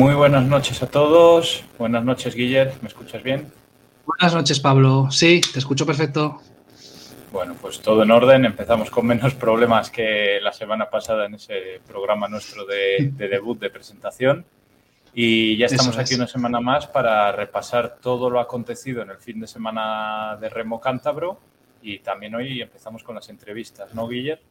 Muy buenas noches a todos. Buenas noches, Guillermo. ¿Me escuchas bien? Buenas noches, Pablo. Sí, te escucho perfecto. Bueno, pues todo en orden. Empezamos con menos problemas que la semana pasada en ese programa nuestro de, debut de presentación. Y ya estamos aquí una semana más para repasar todo lo acontecido en el fin de semana de Remo Cántabro. Y también hoy empezamos con las entrevistas, ¿no, Guillermo?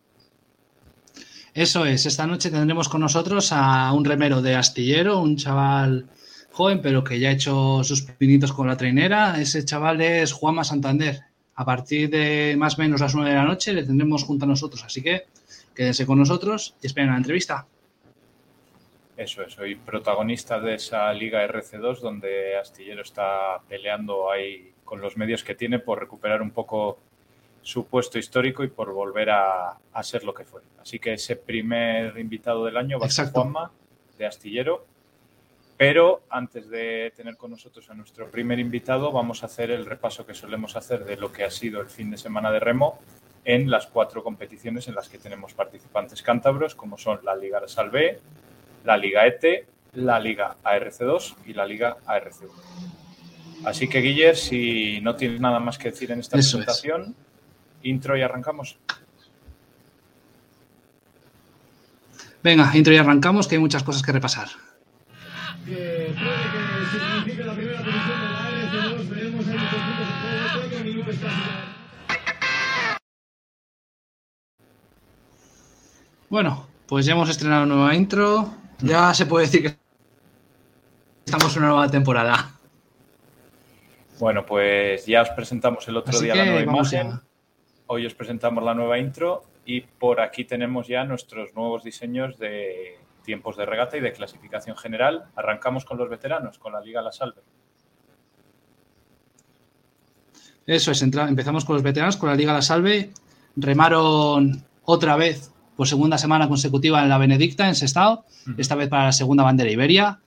Eso es, esta noche tendremos con nosotros a un remero de astillero, un chaval joven, pero que ya ha hecho sus pinitos con la trainera. Ese chaval es Juanma Santander. A partir de más o menos las 9 de la noche le tendremos junto a nosotros, así que quédense con nosotros y esperen la entrevista. Eso es, soy protagonista de esa Liga RC2 donde Astillero está peleando ahí con los medios que tiene por recuperar un poco su puesto histórico y por volver a, ser lo que fue. Así que ese primer invitado del año va a ser Juanma de Astillero. Pero antes de tener con nosotros a nuestro primer invitado, vamos a hacer el repaso que solemos hacer de lo que ha sido el fin de semana de remo en las cuatro competiciones en las que tenemos participantes cántabros, como son la Liga Salvé, la Liga ETE, la Liga ARC2 y la Liga ARC1. Así que, Guiller, si no tienes nada más que decir en esta presentación, intro y arrancamos. Venga, intro y arrancamos, que hay muchas cosas que repasar. Bueno, pues ya hemos estrenado nueva intro. Ya se puede decir que estamos en una nueva temporada. Bueno, pues ya os presentamos el otro día la nueva imagen. Hoy os presentamos la nueva intro y por aquí tenemos ya nuestros nuevos diseños de tiempos de regata y de clasificación general. Arrancamos con los veteranos, con la Liga La Salve. Eso es, empezamos con los veteranos, con la Liga La Salve. Remaron otra vez por segunda semana consecutiva en la Benedicta, en Sestao, esta vez para la segunda bandera Iberia.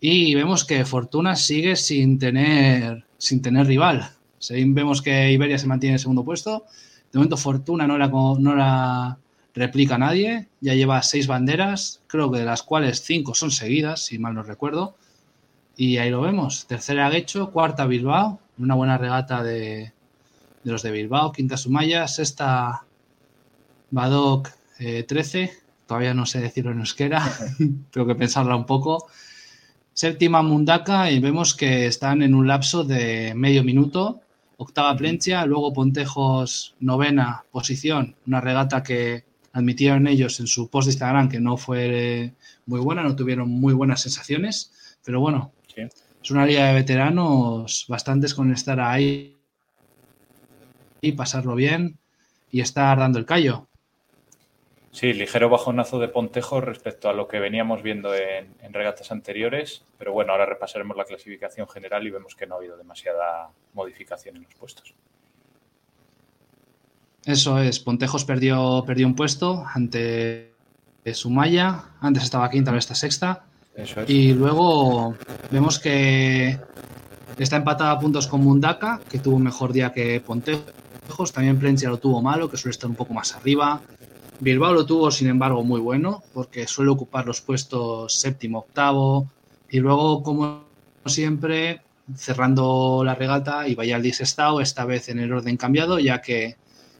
Y vemos que Fortuna sigue sin tener, sin tener rival. vemos que Iberia se mantiene en el segundo puesto de momento Fortuna no la, no la replica nadie, ya lleva seis banderas, creo que de las cuales cinco son seguidas, si mal no recuerdo. Y ahí lo vemos, tercera Guecho, cuarta Bilbao, una buena regata de, los de Bilbao, quinta Sumaya, sexta Badoc 13, eh, todavía no sé decirlo en euskera, tengo que pensarla un poco. Séptima Mundaka y vemos que están en un lapso de medio minuto octava Plencia, luego Pontejos novena posición, una regata que admitieron ellos en su post de Instagram que no fue muy buena, no tuvieron muy buenas sensaciones, pero bueno, es una liga de veteranos bastantes con estar ahí y pasarlo bien y estar dando el callo. Sí, ligero bajonazo de Pontejo respecto a lo que veníamos viendo en, regatas anteriores, pero bueno, ahora repasaremos la clasificación general y vemos que no ha habido demasiada modificación en los puestos. Eso es, Pontejos perdió, perdió un puesto ante Sumaya, antes estaba quinta, ahora está sexta. Y luego vemos que está empatada a puntos con Mundaka, que tuvo un mejor día que Pontejos. También Plencia lo tuvo malo, que suele estar un poco más arriba. Bilbao lo tuvo, sin embargo, muy bueno, porque suele ocupar los puestos séptimo, octavo, y luego, como siempre, cerrando la regata, Ibayalde y Sestao, esta vez en el orden cambiado, ya que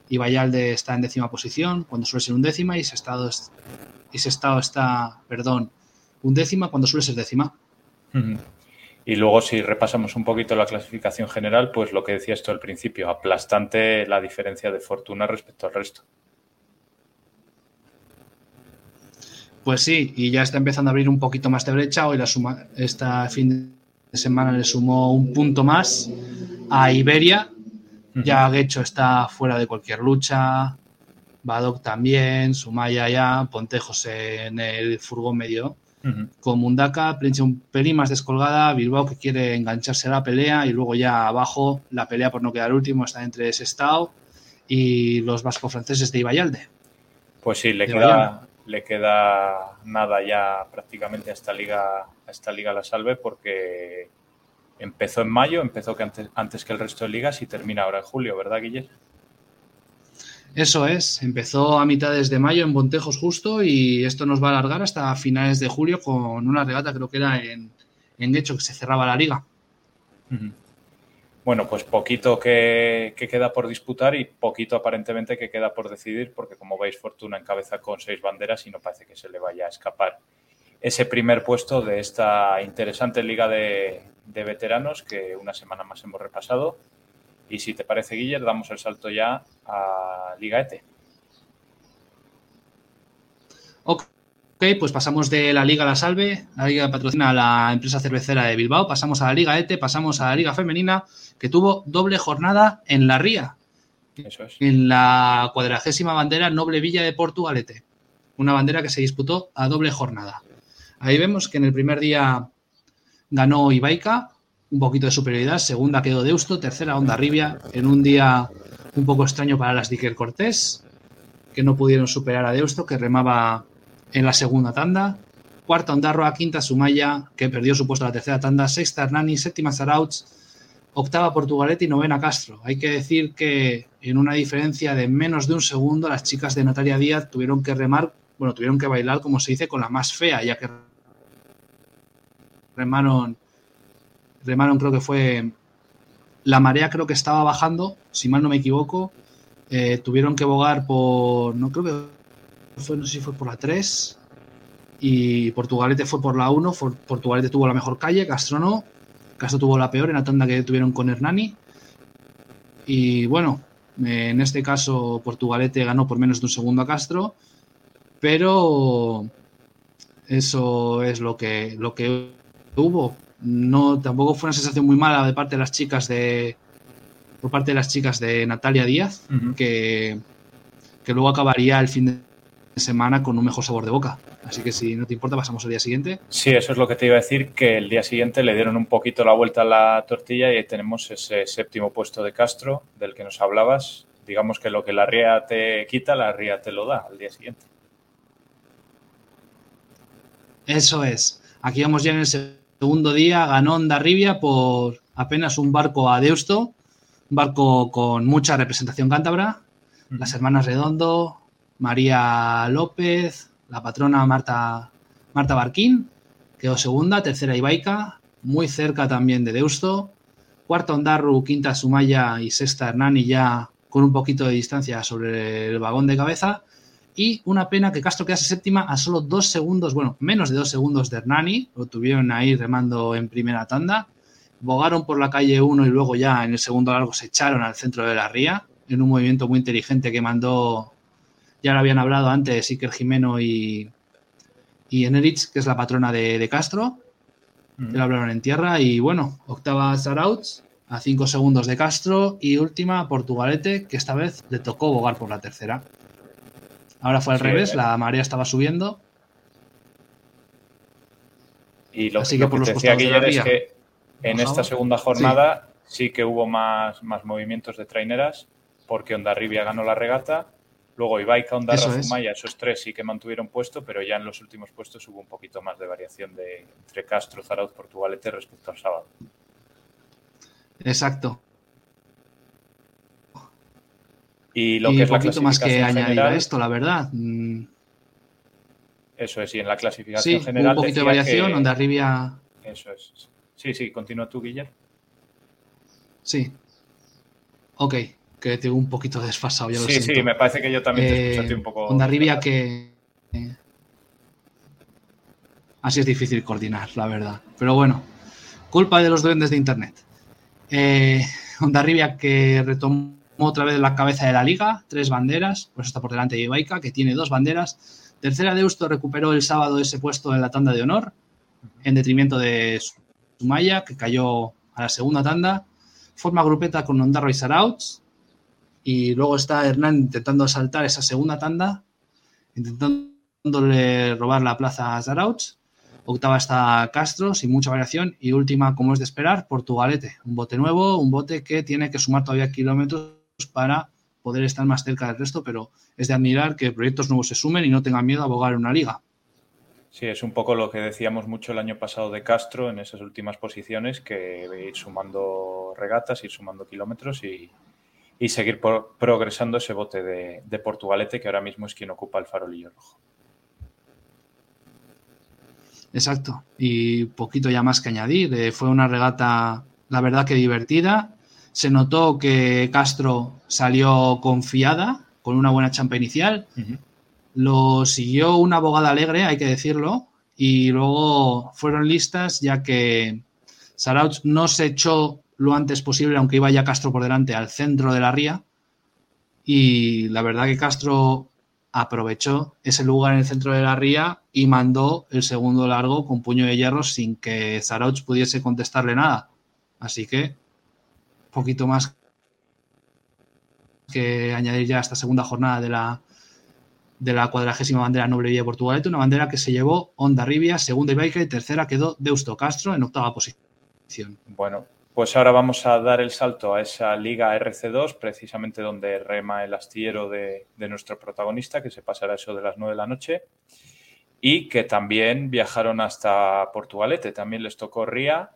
Ibayalde está en décima posición, cuando suele ser un décima, y Sestao, y está, perdón, un décima, cuando suele ser décima. Y luego, si repasamos un poquito la clasificación general, pues lo que decía esto al principio, aplastante la diferencia de fortuna respecto al resto. Pues sí, y ya está empezando a abrir un poquito más de brecha. Hoy la suma, esta fin de semana le sumó un punto más a Iberia. Ya Guecho está fuera de cualquier lucha. Badoc también, Sumaya ya, Pontejos en el furgón medio. Con Mundaka, Prince un pelín más descolgada, Bilbao que quiere engancharse a la pelea y luego ya abajo la pelea por no quedar último está entre Sestao y los vasco-franceses de Ibayalde. Pues sí, le queda, le queda nada ya prácticamente a esta liga, a esta liga la salve porque empezó en mayo, empezó que antes, antes que el resto de ligas y termina ahora en julio, ¿verdad, Guillermo? Eso es, empezó a mitades de mayo en Bontejos justo y esto nos va a alargar hasta finales de julio con una regata, creo que era en, en hecho que se cerraba la liga. Bueno, pues poquito que, queda por disputar y poquito aparentemente que queda por decidir, porque como veis, Fortuna encabeza con seis banderas y no parece que se le vaya a escapar ese primer puesto de esta interesante liga de, veteranos que una semana más hemos repasado y si te parece, Guiller, damos el salto ya a Liga ETE. Pues pasamos de la Liga La Salve, la Liga patrocina a la empresa cervecera de Bilbao, pasamos a la Liga ETE, pasamos a la Liga Femenina, que tuvo doble jornada en la Ría. Eso es. En la cuadragésima bandera Noble Villa de Portugalete. Una bandera que se disputó a doble jornada. Ahí vemos que en el primer día ganó Ibaica un poquito de superioridad. Segunda quedó Deusto, tercera Onda Rivia, en un día un poco extraño para las Dicker Cortés, que no pudieron superar a Deusto, que remaba en la segunda tanda. Cuarta Ondarroa, quinta Sumaya, que perdió su puesto en la tercera tanda. Sexta Hernani, séptima Sarauts, octava Portugalete y novena Castro. Hay que decir que en una diferencia de menos de un segundo, las chicas de Natalia Díaz tuvieron que remar, bueno, tuvieron que bailar, como se dice, con la más fea, ya que remaron remaron creo que fue la marea creo que estaba bajando, si mal no me equivoco, eh, tuvieron que bogar por, no creo que fue, no sé si fue por la 3 y Portugalete fue por la 1, Portugalete tuvo la mejor calle, Castro no, Castro tuvo la peor en la tanda que tuvieron con Hernani. Y bueno, en este caso Portugalete ganó por menos de un segundo a Castro, pero eso es lo que, lo que hubo. No tampoco fue una sensación muy mala de parte de las chicas de por parte de las chicas de Natalia Díaz que, que luego acabaría el fin de semana con un mejor sabor de boca. Así que si no te importa, pasamos al día siguiente. Sí, eso es lo que te iba a decir, que el día siguiente le dieron un poquito la vuelta a la tortilla y ahí tenemos ese séptimo puesto de Castro del que nos hablabas. Digamos que lo que la ría te quita, la ría te lo da al día siguiente. Eso es. Aquí vamos ya en el segundo día ganó Rivia por apenas un barco a Deusto, un barco con mucha representación cántabra. Las hermanas Redondo, María López, la patrona Marta, Marta Barquín, quedó segunda, tercera Ibaica, muy cerca también de Deusto. Cuarta Ondarru, quinta Sumaya y sexta Hernani ya con un poquito de distancia sobre el vagón de cabeza. Y una pena que Castro quedase séptima a solo dos segundos, bueno, menos de dos segundos de Hernani. Lo tuvieron ahí remando en primera tanda. Bogaron por la calle 1 y luego ya en el segundo largo se echaron al centro de la ría en un movimiento muy inteligente que mandó, ya lo habían hablado antes, Iker Jimeno y, y Enerich, que es la patrona de, Castro. que lo hablaron en tierra. Y bueno, octava Sarauts a cinco segundos de Castro y última Portugalete, que esta vez le tocó bogar por la tercera. Ahora fue al revés, eh. la marea estaba subiendo. Y lo, que, por decía es que en esta segunda jornada sí. que hubo más, más movimientos de traineras, porque Ondarribia ganó la regata. Luego Ibaica, Ondarra, Zumaya, esos tres sí que mantuvieron puesto, pero ya en los últimos puestos hubo un poquito más de variación de, entre Castro, Zarauz, Portugalete respecto al sábado. Exacto. Y lo que es la clasificación más que añadir a esto, la verdad. Mm. Eso es, y en la clasificación general. Un poquito de variación, donde arribia. Eso es. Sí, sí, continúa tú, Guillermo. Sí. Ok, que tengo un poquito desfasado, ya lo Sí, sí, me parece que yo también te escuché un poco. Onda arribia que. Así es difícil coordinar, la verdad. Pero bueno, culpa de los duendes de internet. Eh, Onda Rivia que retomó otra vez la cabeza de la liga, tres banderas, pues está por delante de Ibaica, que tiene dos banderas. Tercera Deusto recuperó el sábado ese puesto en la tanda de honor, en detrimento de Sumaya, que cayó a la segunda tanda. Forma grupeta con Ondarro y Sarauts. Y luego está Hernán intentando asaltar esa segunda tanda, intentándole robar la plaza a Sarauts. Octava está Castro, sin mucha variación. Y última, como es de esperar, Portugalete. Un bote nuevo, un bote que tiene que sumar todavía kilómetros para poder estar más cerca del resto, pero es de admirar que proyectos nuevos se sumen y no tengan miedo a abogar en una liga. Sí, es un poco lo que decíamos mucho el año pasado de Castro en esas últimas posiciones, que ir sumando regatas, ir sumando kilómetros y, y seguir progresando ese bote de, de, Portugalete, que ahora mismo es quien ocupa el farolillo rojo. Exacto. Y poquito ya más que añadir. Eh, fue una regata, la verdad que divertida. Se notó que Castro salió confiada, con una buena champa inicial. Lo siguió una abogada alegre, hay que decirlo. Y luego fueron listas, ya que Sarauch no se echó lo antes posible, aunque iba ya Castro por delante, al centro de la ría. Y la verdad que Castro aprovechó ese lugar en el centro de la ría y mandó el segundo largo con puño de hierro sin que Zarauch pudiese contestarle nada. Así que, poquito más que añadir ya a esta segunda jornada de la, de la cuadragésima bandera noble de Portugalete, una bandera que se llevó Onda Rivia, segunda Ibaica y tercera quedó Deusto Castro en octava posición. Bueno, pues ahora vamos a dar el salto a esa Liga RC2, precisamente donde rema el astillero de, nuestro protagonista, que se pasará eso de las 9 de la noche, y que también viajaron hasta Portugalete. También les tocó Ría,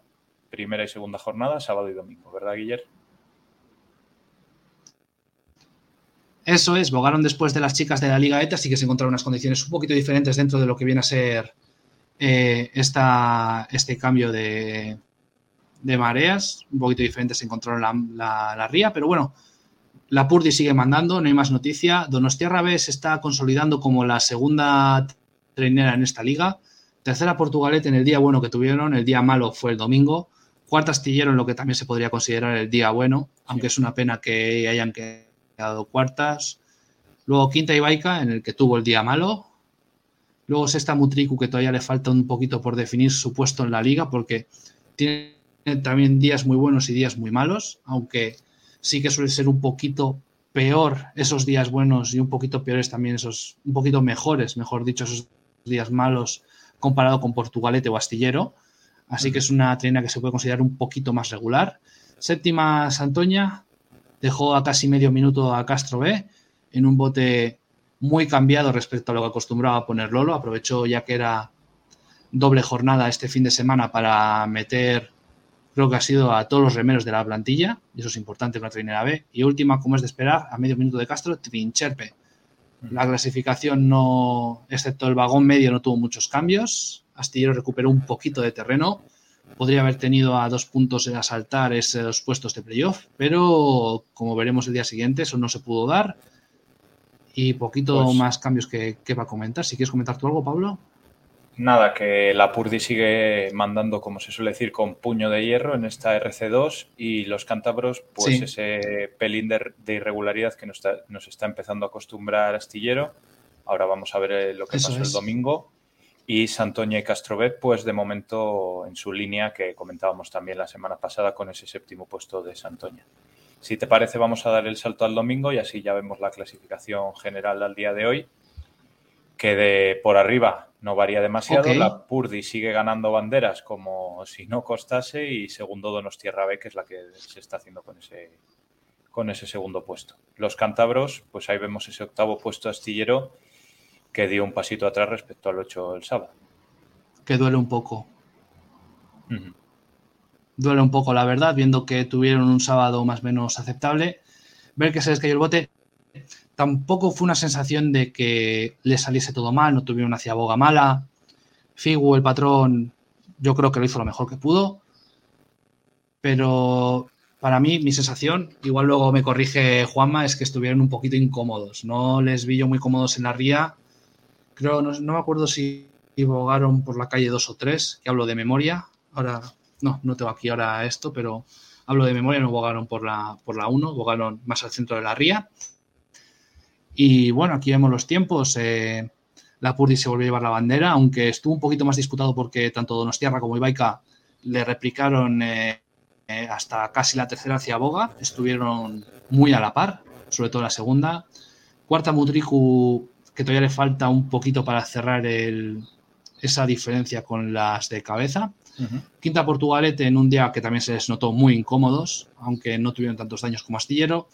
primera y segunda jornada, sábado y domingo, ¿verdad, Guillermo? Eso es, bogaron después de las chicas de la Liga ETA, así que se encontraron unas condiciones un poquito diferentes dentro de lo que viene a ser eh, este cambio de, de mareas, un poquito diferentes se encontraron la, la, ría, pero bueno, la Purdi sigue mandando, no hay más noticia. Donostiarra B se está consolidando como la segunda trainera en esta liga. Tercera Portugalete en el día bueno que tuvieron, el día malo fue el domingo. Cuarta Astillero en lo que también se podría considerar el día bueno, aunque es una pena que hayan quedado cuartas. Luego quinta Ibaica en el que tuvo el día malo. Luego sexta Mutriku que todavía le falta un poquito por definir su puesto en la liga porque tiene también días muy buenos y días muy malos, aunque sí que suele ser un poquito peor esos días buenos y un poquito peores también esos, un poquito mejores, mejor dicho, esos días malos comparado con Portugalete o Astillero. Así que es una trena que se puede considerar un poquito más regular. Séptima Santoña dejó a casi medio minuto a Castro B en un bote muy cambiado respecto a lo que acostumbraba poner Lolo. Aprovechó ya que era doble jornada este fin de semana para meter creo que ha sido a todos los remeros de la plantilla, y eso es importante para la trainera B. Y última, como es de esperar, a medio minuto de Castro, Trincherpe. La clasificación no, excepto el vagón medio, no tuvo muchos cambios. Astillero recuperó un poquito de terreno. Podría haber tenido a dos puntos en asaltar esos puestos de playoff, pero como veremos el día siguiente, eso no se pudo dar. Y poquito pues más cambios que, que va a comentar. Si quieres comentar tú algo, Pablo. Nada, que la Purdi sigue mandando, como se suele decir, con puño de hierro en esta RC2 y los cántabros, pues ese pelín de, irregularidad que nos está, nos está, empezando a acostumbrar Astillero. Ahora vamos a ver eh, lo que pasó el domingo. Y Santoña y Castrobet, pues de momento en su línea que comentábamos también la semana pasada con ese séptimo puesto de Santoña. Si te parece, vamos a dar el salto al domingo y así ya vemos la clasificación general al día de hoy que de por arriba no varía demasiado. La Purdi sigue ganando banderas como si no costase y segundo Donostierra B, que es la que se está haciendo con ese, con ese segundo puesto. Los cántabros, pues ahí vemos ese octavo puesto astillero que dio un pasito atrás respecto al 8 el sábado. Que duele un poco. Duele un poco, la verdad, viendo que tuvieron un sábado más o menos aceptable. Ver que se les cayó el bote tampoco fue una sensación de que le saliese todo mal, no tuvieron una ciaboga mala. Figu, el patrón, yo creo que lo hizo lo mejor que pudo. Pero para mí, mi sensación, igual luego me corrige Juanma, es que estuvieron un poquito incómodos. No les vi yo muy cómodos en la ría. Creo, no, me acuerdo si bogaron por la calle 2 o 3, que hablo de memoria. Ahora, no, no tengo aquí ahora esto, pero hablo de memoria, no bogaron por la, por la 1, bogaron más al centro de la ría. Y bueno, aquí vemos los tiempos. Eh, la Purdi se volvió a llevar la bandera, aunque estuvo un poquito más disputado porque tanto Donostiarra como Ibaica le replicaron eh, eh, hasta casi la tercera hacia Boga. Estuvieron muy a la par, sobre todo la segunda. Cuarta Mutriku, que todavía le falta un poquito para cerrar esa diferencia con las de cabeza. Quinta Portugalete en un día que también se les notó muy incómodos, aunque no tuvieron tantos daños como Astillero.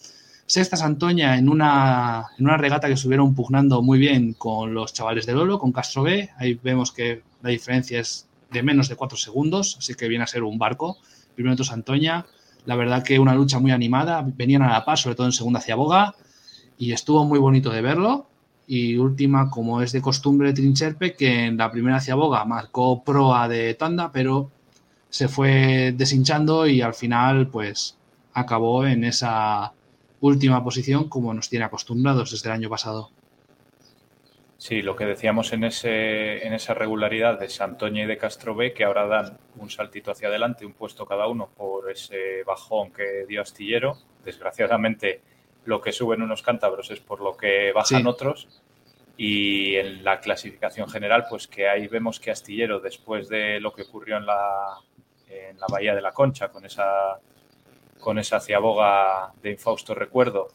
Sexta Santoña en una, en una regata que estuvieron pugnando muy bien con los chavales de Lolo, con Castro B. Ahí vemos que la diferencia es de menos de 4 segundos, así que viene a ser un barco. Primero Santoña. La verdad que una lucha muy animada, venían a la paz, sobre todo en segunda hacia Boga, y estuvo muy bonito de verlo. Y última, como es de costumbre, Trincherpe, que en la primera hacia Boga marcó proa de tanda, pero se fue deshinchando y al final, pues, acabó en esa última posición como nos tiene acostumbrados desde el año pasado. Sí, lo que decíamos en, ese, en esa regularidad de Santoña y de Castro B, que ahora dan un saltito hacia adelante, un puesto cada uno por ese bajón que dio Astillero. Desgraciadamente, lo que suben unos cántabros es por lo que bajan otros. Y en la clasificación general, pues que ahí vemos que Astillero, después de lo que ocurrió en la, en la Bahía de la Concha, con esa, con esa ciaboga de infausto recuerdo,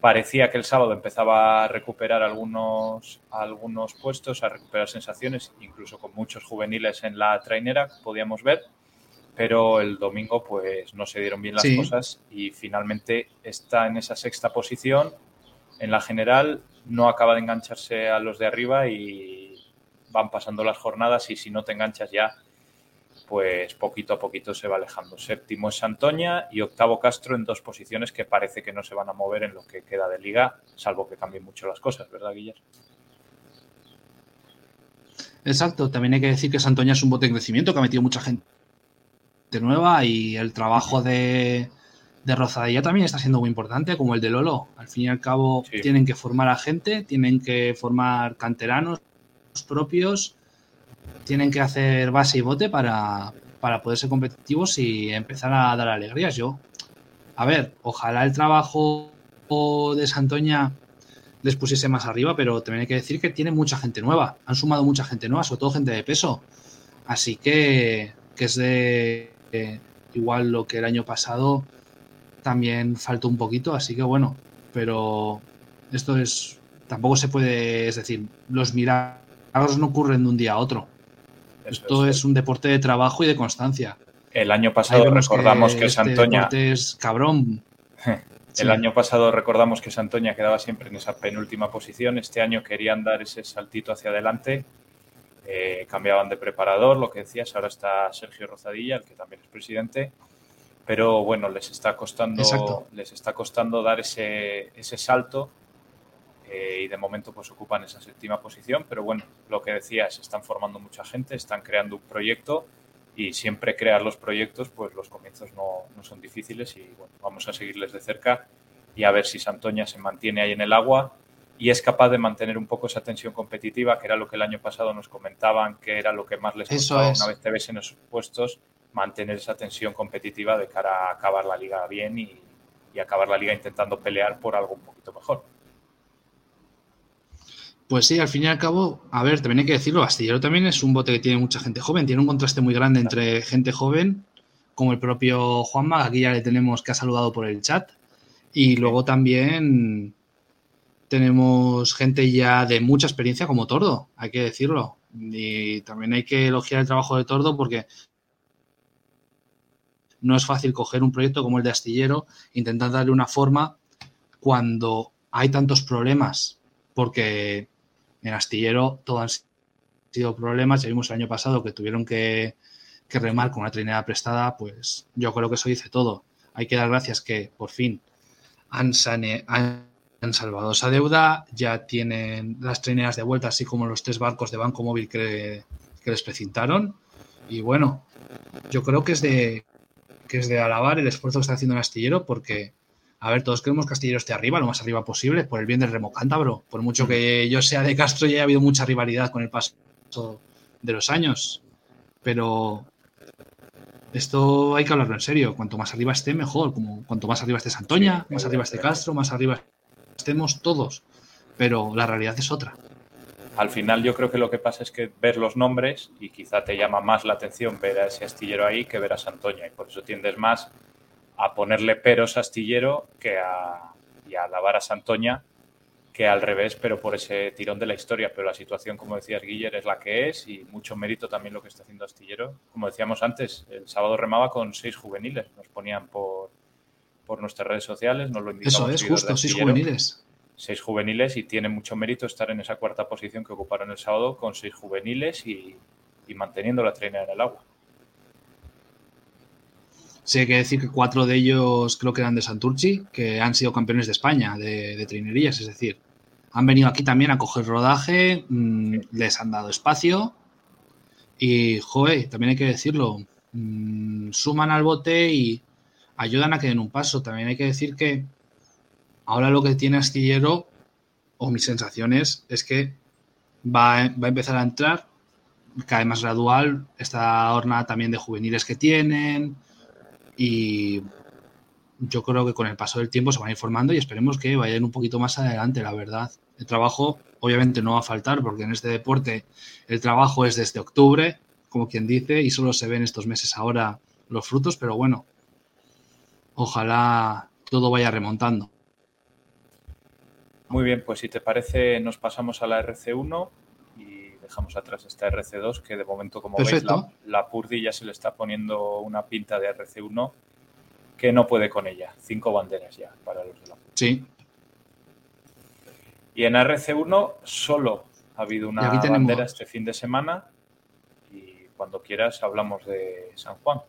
parecía que el sábado empezaba a recuperar algunos, algunos puestos, a recuperar sensaciones, incluso con muchos juveniles en la trainera, podíamos ver, pero el domingo pues no se dieron bien las cosas y finalmente está en esa sexta posición. En la general, no acaba de engancharse a los de arriba y van pasando las jornadas y si no te enganchas ya pues poquito a poquito se va alejando. Séptimo es Santoña y octavo Castro en dos posiciones que parece que no se van a mover en lo que queda de liga, salvo que cambien mucho las cosas, ¿verdad, Guillermo? Exacto, también hay que decir que Santoña es un bote de crecimiento que ha metido mucha gente nueva y el trabajo de, de Rozadilla también está siendo muy importante, como el de Lolo. Al fin y al cabo, tienen que formar a gente, tienen que formar canteranos propios tienen que hacer base y bote para, poder ser competitivos y empezar a dar alegrías. Yo, a ver, ojalá el trabajo de Santoña les pusiese más arriba, pero también hay que decir que tiene mucha gente nueva. Han sumado mucha gente nueva, sobre todo gente de peso. Así que, que es de igual lo que el año pasado también faltó un poquito, así que bueno, pero esto es tampoco se puede, es decir, los milagros no ocurren de un día a otro. Esto es, un deporte de trabajo y de constancia. El año pasado recordamos que, este Santoña. es cabrón. El año pasado recordamos que Santoña quedaba siempre en esa penúltima posición. Este año querían dar ese saltito hacia adelante. Eh, cambiaban de preparador, lo que decías. Ahora está Sergio Rozadilla, el que también es presidente. Pero bueno, les está costando, les está costando dar ese, ese salto eh, y de momento pues ocupan esa séptima posición, pero bueno, lo que decía, se están formando mucha gente, están creando un proyecto y siempre crear los proyectos, pues los comienzos no, no son difíciles y bueno, vamos a seguirles de cerca y a ver si Santoña se mantiene ahí en el agua y es capaz de mantener un poco esa tensión competitiva, que era lo que el año pasado nos comentaban, que era lo que más les costaba una vez te ves en esos puestos, mantener esa tensión competitiva de cara a acabar la liga bien y, y acabar la liga intentando pelear por algo un poquito mejor. Pues sí, al fin y al cabo, a ver, también hay que decirlo, Astillero también es un bote que tiene mucha gente joven, tiene un contraste muy grande entre gente joven, como el propio Juanma, aquí ya le tenemos que ha saludado por el chat, y luego también tenemos gente ya de mucha experiencia como Tordo, hay que decirlo, y también hay que elogiar el trabajo de Tordo porque no es fácil coger un proyecto como el de Astillero, intentar darle una forma cuando hay tantos problemas, porque en Astillero todo han sido problemas. Ya vimos el año pasado que tuvieron que, remar con una trinera prestada, pues yo creo que eso dice todo. Hay que dar gracias que por fin han, han, salvado esa deuda, ya tienen las trineras de vuelta, así como los tres barcos de Banco Móvil que, que les precintaron. Y bueno, yo creo que es de que es de alabar el esfuerzo que está haciendo el astillero porque a ver, todos queremos que Astillero esté arriba, lo más arriba posible, por el bien del remo cántabro. Por mucho que yo sea de Castro, ya ha habido mucha rivalidad con el paso de los años. Pero esto hay que hablarlo en serio. Cuanto más arriba esté, mejor. Como cuanto más arriba esté Santoña, más arriba esté Castro, más arriba estemos todos. Pero la realidad es otra. Al final yo creo que lo que pasa es que ver los nombres y quizá te llama más la atención ver a ese astillero ahí que ver a Santoña y por eso tiendes más a ponerle peros a Astillero que a, y a alabar a Santoña que al revés, pero por ese tirón de la historia. Pero la situación, como decías, Guiller, es la que es y mucho mérito también lo que está haciendo Astillero. Como decíamos antes, el sábado remaba con seis juveniles. Nos ponían por, por nuestras redes sociales, nos lo. Eso es, justo, seis juveniles. Seis juveniles y tiene mucho mérito estar en esa cuarta posición que ocuparon el sábado con seis juveniles y, y manteniendo la traina en el agua. Sí, hay que decir que cuatro de ellos creo que eran de Santurci, que han sido campeones de España de, de trinerías, es decir, han venido aquí también a coger rodaje, mm, les han dado espacio y, joder, también hay que decirlo, mm, suman al bote y ayudan a que den un paso. También hay que decir que ahora lo que tiene Astillero, o mis sensaciones, es que va, va a empezar a entrar cada vez más gradual esta hornada también de juveniles que tienen y yo creo que con el paso del tiempo se van informando y esperemos que vayan un poquito más adelante, la verdad. El trabajo obviamente no va a faltar porque en este deporte el trabajo es desde octubre, como quien dice, y solo se ven estos meses ahora los frutos, pero bueno, ojalá todo vaya remontando. Muy bien, pues si te parece nos pasamos a la RC1 y dejamos atrás esta RC2 que de momento como veis la, la Purdi ya se le está poniendo una pinta de RC1 que no puede con ella. Cinco banderas ya para los de la Sí. Y en RC1 solo ha habido una bandera este fin de semana y cuando quieras hablamos de San Juan.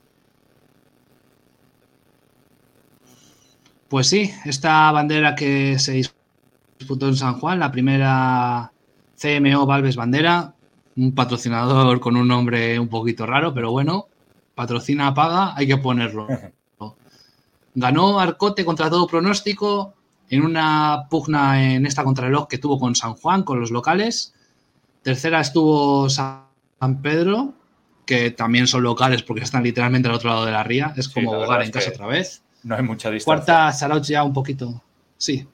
Pues sí, esta bandera que se disputó en San Juan, la primera CMO Valves Bandera, un patrocinador con un nombre un poquito raro, pero bueno, patrocina, paga, hay que ponerlo. Ganó Arcote contra todo pronóstico en una pugna en esta contrarreloj que tuvo con San Juan, con los locales. Tercera estuvo San Pedro, que también son locales porque están literalmente al otro lado de la ría. Es como hogar en casa otra vez. No hay mucha distancia. Cuarta, Sarauch ya un poquito. Sí.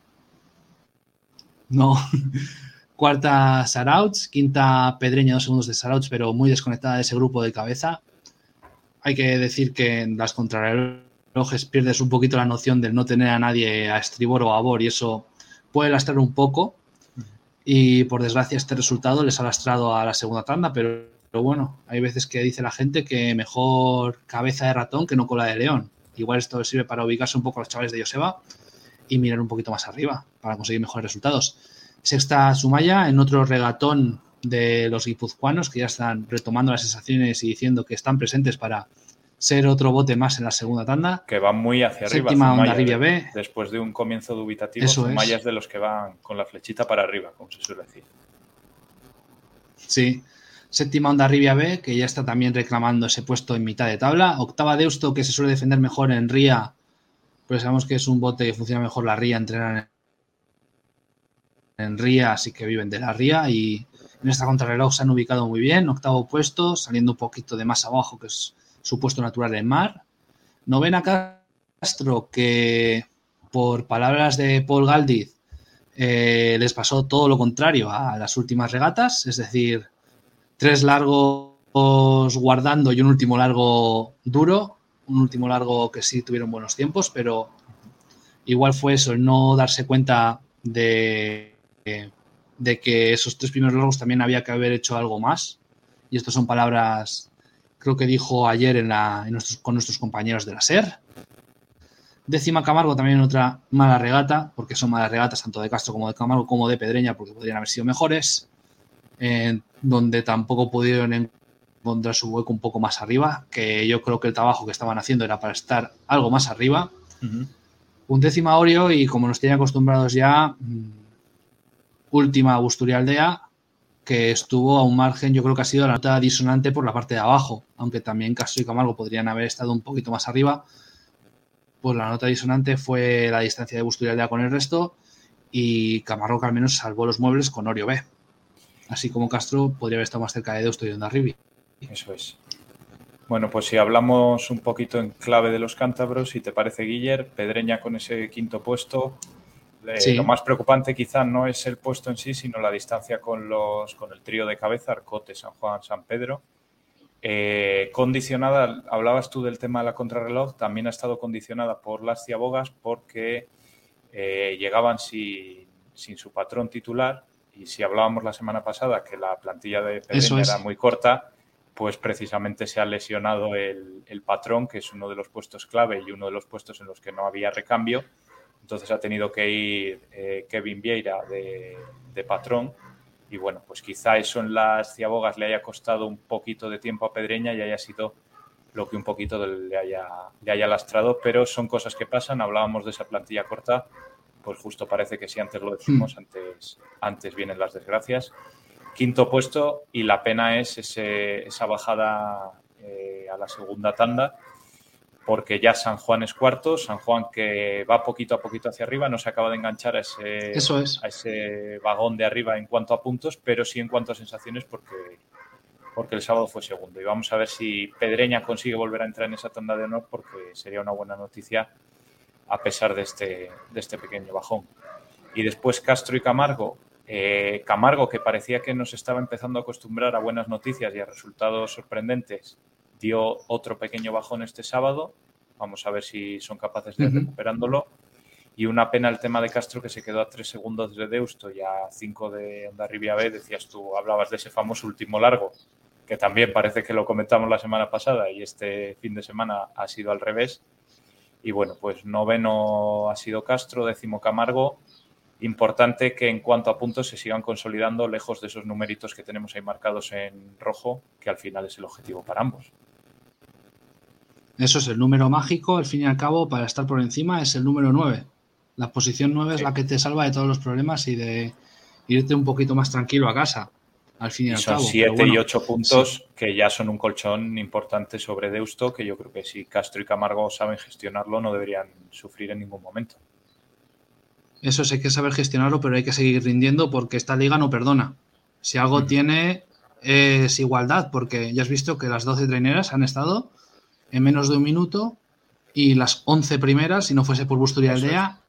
No. Cuarta, Sarauch. Quinta, Pedreña, dos segundos de Sarauch, pero muy desconectada de ese grupo de cabeza. Hay que decir que en las contrarrelojes pierdes un poquito la noción del no tener a nadie a estribor o a bor y eso puede lastrar un poco. Y por desgracia este resultado les ha lastrado a la segunda tanda, pero, bueno, hay veces que dice la gente que mejor cabeza de ratón que no cola de león. Igual esto sirve para ubicarse un poco a los chavales de Joseba y mirar un poquito más arriba para conseguir mejores resultados. Sexta Sumaya en otro regatón de los guipuzcoanos que ya están retomando las sensaciones y diciendo que están presentes para ser otro bote más en la segunda tanda. Que van muy hacia arriba. Séptima Onda Rivia B. Después de un comienzo dubitativo, son mallas de los que van con la flechita para arriba, como se suele decir. Sí. Séptima Onda Rivia B, que ya está también reclamando ese puesto en mitad de tabla. Octava Deusto, que se suele defender mejor en Ría, pero sabemos que es un bote que funciona mejor la Ría, entrenan en Ría, así que viven de la Ría y en esta contrarreloj se han ubicado muy bien. Octavo puesto, saliendo un poquito de más abajo, que es su puesto natural en mar. Novena Castro, que por palabras de Paul Galdiz, eh, les pasó todo lo contrario a las últimas regatas, es decir, tres largos guardando y un último largo duro, un último largo que sí tuvieron buenos tiempos, pero igual fue eso, el no darse cuenta de, de que esos tres primeros largos también había que haber hecho algo más. Y estas son palabras creo que dijo ayer en la, con nuestros compañeros de la SER. Décima Camargo también otra mala regata, porque son malas regatas tanto de Castro como de Camargo como de Pedreña, porque podrían haber sido mejores, donde tampoco pudieron encontrar su hueco un poco más arriba, que yo creo que el trabajo que estaban haciendo era para estar algo más arriba. Un décima Oreo y como nos tienen acostumbrados ya, mm, última Busturialdea, que estuvo a un margen, yo creo que ha sido la nota disonante por la parte de abajo, aunque también Castro y Camargo podrían haber estado un poquito más arriba, pues la nota disonante fue la distancia de Busturialdea con el resto y Camargo que al menos salvó los muebles con Orio B. Así como Castro podría haber estado más cerca de Deusto y de Ondarribi. Eso es. Bueno, pues si hablamos un poquito en clave de los cántabros, si te parece, Guiller, Pedreña con ese quinto puesto, lo más preocupante quizá no es el puesto en sí, sino la distancia con, los, con el trío de cabeza, Arcote, San Juan, San Pedro. Eh, condicionada, hablabas tú del tema de la contrarreloj, también ha estado condicionada por las ciabogas porque eh, llegaban sin, su patrón titular y si hablábamos la semana pasada que la plantilla de Pedreña era muy corta, pues precisamente se ha lesionado el, el, patrón, que es uno de los puestos clave y uno de los puestos en los que no había recambio entonces ha tenido que ir eh, Kevin Vieira de, patrón. Y bueno, pues quizá eso en las ciabogas le haya costado un poquito de tiempo a Pedreña y haya sido lo que un poquito le haya, le haya lastrado, pero son cosas que pasan. Hablábamos de esa plantilla corta, pues justo parece que si antes lo decimos, antes, antes vienen las desgracias. Quinto puesto y la pena es esa bajada eh, a la segunda tanda, porque ya San Juan es cuarto, San Juan que va poquito a poquito hacia arriba, no se acaba de enganchar a ese, a ese vagón de arriba en cuanto a puntos, pero sí en cuanto a sensaciones porque, porque el sábado fue segundo. Y vamos a ver si Pedreña consigue volver a entrar en esa tanda de honor porque sería una buena noticia a pesar de este, de este pequeño bajón. Y después Castro y Camargo. Eh, Camargo, que parecía que nos estaba empezando a acostumbrar a buenas noticias y a resultados sorprendentes, dio otro pequeño bajón este sábado. Vamos a ver si son capaces de recuperándolo. Y una pena el tema de Castro que se quedó a tres segundos de Deusto y a cinco de Ondarribia B. Decías tú, hablabas de ese famoso último largo, que también parece que lo comentamos la semana pasada y este fin de semana ha sido al revés. Y bueno, pues noveno ha sido Castro, décimo Camargo. Importante que en cuanto a puntos se sigan consolidando lejos de esos numeritos que tenemos ahí marcados en rojo, que al final es el objetivo para ambos. Eso es el número mágico, al fin y al cabo, para estar por encima es el número 9. La posición 9 es la que te salva de todos los problemas y de irte un poquito más tranquilo a casa al fin y, al son cabo. siete y ocho puntos que ya son un colchón importante sobre Deusto, que yo creo que si Castro y Camargo saben gestionarlo no deberían sufrir en ningún momento. Eso sí hay que saber gestionarlo, pero hay que seguir rindiendo porque esta liga no perdona. Si algo tiene es igualdad, porque ya has visto que las 12 traineras han estado en menos de un minuto y las 11 primeras, si no fuese por Busturia Aldea,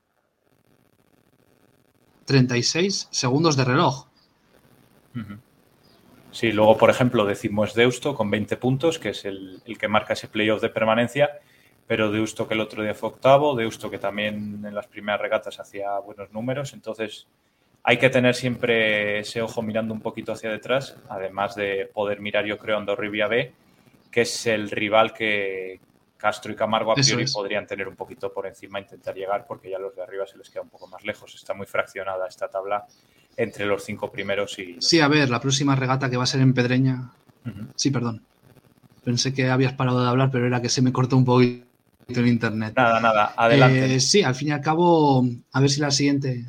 36 segundos de reloj. Sí, luego, por ejemplo, decimos Deusto con 20 puntos, que es el, que marca ese playoff de permanencia, pero Deusto que el otro día fue octavo, Deusto que también en las primeras regatas hacía buenos números, entonces hay que tener siempre ese ojo mirando un poquito hacia detrás, además de poder mirar, yo creo, Andorribia B, que es el rival que Castro y Camargo a priori podrían tener un poquito por encima, intentar llegar, porque ya los de arriba se les queda un poco más lejos. Está muy fraccionada esta tabla entre los cinco primeros y... Sí, a ver, la próxima regata que va a ser en Pedreña. Sí, perdón. Pensé que habías parado de hablar, pero era que se me cortó un poquito en internet. Nada, nada, adelante. Eh, sí, al fin y al cabo, a ver si la siguiente...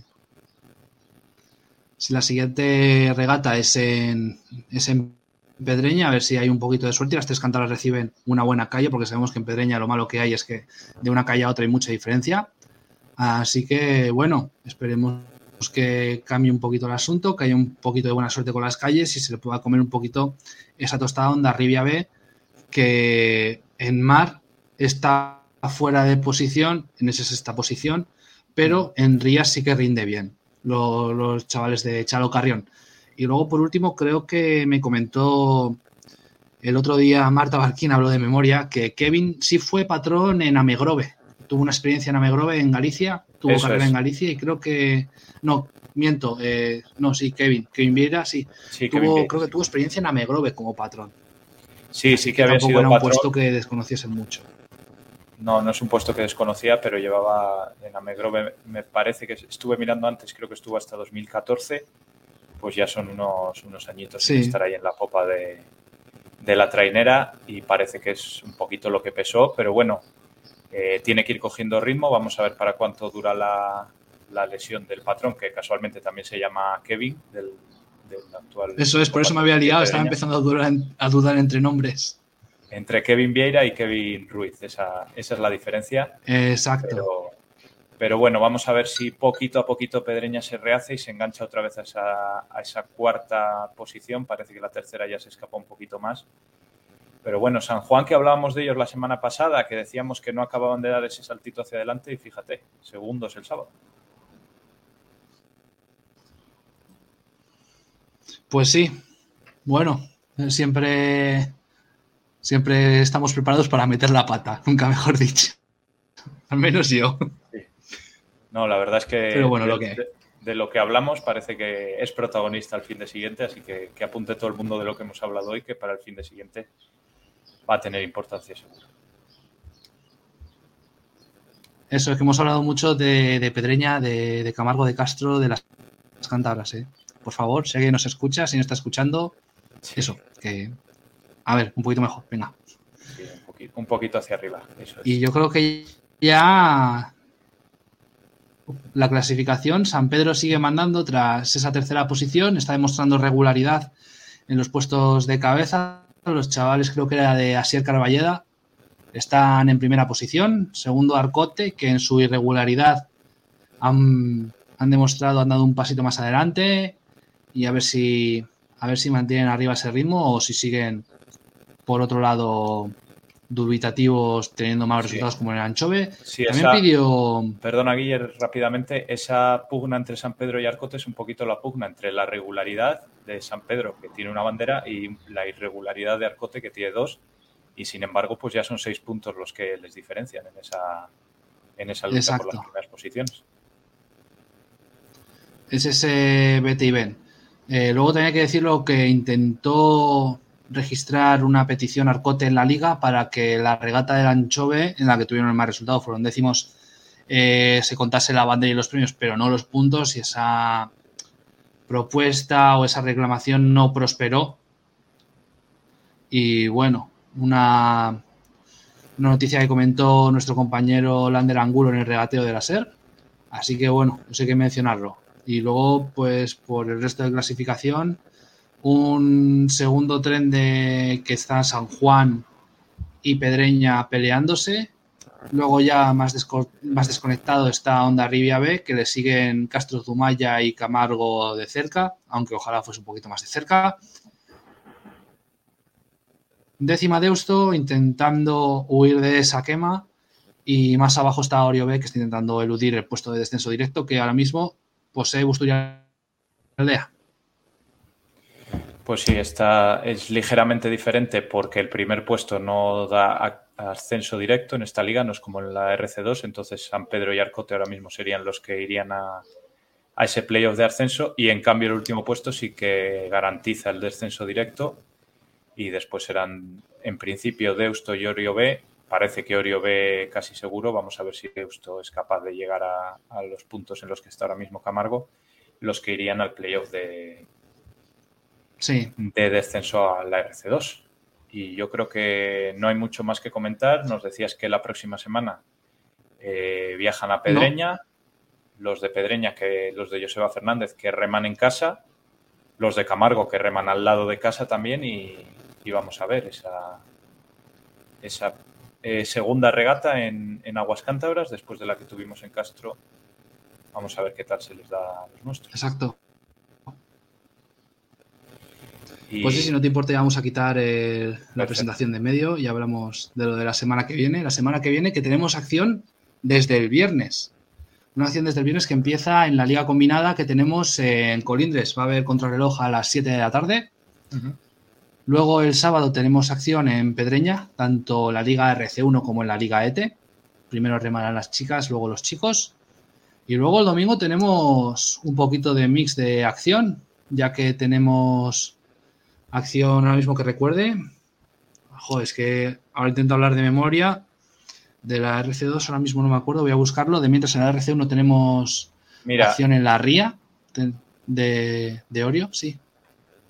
Si la siguiente regata es en, es en Pedreña, a ver si hay un poquito de suerte y las tres cantaras reciben una buena calle, porque sabemos que en Pedreña lo malo que hay es que de una calle a otra hay mucha diferencia. Así que, bueno, esperemos que cambie un poquito el asunto, que haya un poquito de buena suerte con las calles y se le pueda comer un poquito esa tostada onda Rivia B, que en mar está fuera de posición, en esa sexta posición, pero en Rías sí que rinde bien los, chavales de Chalo Carrión. Y luego, por último, creo que me comentó el otro día Marta Barquín, habló de memoria, que Kevin sí fue patrón en Amegrove. Tuvo una experiencia en Amegrove en Galicia tuvo carrera en Galicia y creo que. No, miento. Eh, no, sí, Kevin. Kevin Vieira, sí. tuvo, creo que tuvo experiencia en Amegrove como patrón. Sí, sí que, había sido era un puesto que desconociesen mucho. No, no es un puesto que desconocía, pero llevaba en Amegrove, me parece que estuve mirando antes, creo que estuvo hasta 2014, pues ya son unos, unos añitos sí. estar ahí en la copa de, de la trainera y parece que es un poquito lo que pesó, pero bueno, eh, tiene que ir cogiendo ritmo. Vamos a ver para cuánto dura la, lesión del patrón, que casualmente también se llama Kevin, del, actual. Eso es, por eso me había liado, estaba empezando a dudar, a dudar, entre nombres. Entre Kevin Vieira y Kevin Ruiz, esa, esa es la diferencia. Exacto. Pero, bueno, vamos a ver si poquito a poquito Pedreña se rehace y se engancha otra vez a esa, a esa cuarta posición. Parece que la tercera ya se escapa un poquito más. Pero bueno, San Juan, que hablábamos de ellos la semana pasada, que decíamos que no acababan de dar ese saltito hacia adelante, y fíjate, segundos el sábado. Pues sí, bueno, siempre, siempre estamos preparados para meter la pata, nunca mejor dicho. Al menos yo. No, la verdad es que, Pero bueno, de, lo que... De, lo que hablamos parece que es protagonista al fin de siguiente, así que, que apunte todo el mundo de lo que hemos hablado hoy, que para el fin de siguiente va a tener importancia seguro. Eso, es que hemos hablado mucho de, Pedreña, de, Camargo de Castro, de las, cantabras. ¿eh? Por favor, si alguien nos escucha, si no está escuchando, eso, que... A ver, un poquito mejor, venga. un poquito hacia arriba. Y yo creo que ya la clasificación, San Pedro sigue mandando tras esa tercera posición, está demostrando regularidad en los puestos de cabeza. Los chavales, creo que era de Asier Carballeda, están en primera posición. Segundo, Arcote, que en su irregularidad han, han demostrado, han dado un pasito más adelante. Y a ver si a ver si mantienen arriba ese ritmo o si siguen por otro lado dubitativos teniendo malos resultados como en el Anchove. También pidió. Perdona, Guiller, rápidamente. Esa pugna entre San Pedro y Arcote es un poquito la pugna entre la regularidad de San Pedro, que tiene una bandera, y la irregularidad de Arcote, que tiene dos. Y sin embargo, pues ya son seis puntos los que les diferencian en esa, en esa lucha por las primeras posiciones. Es ese vete y ven. Eh, luego tenía que decirlo que intentó registrar una petición Arcote en la liga para que la regata del Anchove, en la que tuvieron el más resultado, fueron décimos, eh, se contase la bandera y los premios, pero no los puntos, y esa propuesta o esa reclamación no prosperó. Y bueno, una, una noticia que comentó nuestro compañero Lander Angulo en el regateo de la SER. Así que bueno, no sé qué mencionarlo. Y luego, pues por el resto de clasificación, un segundo tren de que está San Juan y Pedreña peleándose. Luego ya más, más desconectado está Onda Rivia B, que le siguen Castro Zumaya y Camargo de cerca, aunque ojalá fuese un poquito más de cerca. Décima Deusto intentando huir de esa quema. Y más abajo está Orio B, que está intentando eludir el puesto de descenso directo, que ahora mismo posee Busturia Aldea. Pues sí, está, es ligeramente diferente porque el primer puesto no da ascenso directo en esta liga, no es como en la RC2, entonces San Pedro y Arcote ahora mismo serían los que irían a, a ese playoff de ascenso y en cambio el último puesto sí que garantiza el descenso directo y después serán en principio Deusto y Orio B. Parece que Orio B casi seguro, vamos a ver si Deusto es capaz de llegar a, a los puntos en los que está ahora mismo Camargo, los que irían al playoff de, de descenso a la RC2. Y yo creo que no hay mucho más que comentar. Nos decías que la próxima semana eh, viajan a Pedreña, los de Pedreña, que los de Joseba Fernández, que reman en casa, los de Camargo, que reman al lado de casa también, y, vamos a ver esa, esa eh, segunda regata en, en Aguas Cántabras, después de la que tuvimos en Castro. Vamos a ver qué tal se les da a los nuestros. Exacto. Pues sí, si no te importa, vamos a quitar eh, la presentación de medio y hablamos de lo de la semana que viene. La semana que viene que tenemos acción desde el viernes. Una acción desde el viernes que empieza en la liga combinada que tenemos en Colindres. Va a haber contrarreloj a las 7 de la tarde. Luego el sábado tenemos acción en Pedreña, tanto la liga RC1 como en la liga ET. Primero remarán las chicas, luego los chicos. Y luego el domingo tenemos un poquito de mix de acción, ya que tenemos acción ahora mismo que recuerde. Joder, es que ahora intento hablar de memoria. De la RC2 ahora mismo no me acuerdo, voy a buscarlo. De mientras en la RC1 tenemos acción en la RIA de, de, Orio, sí.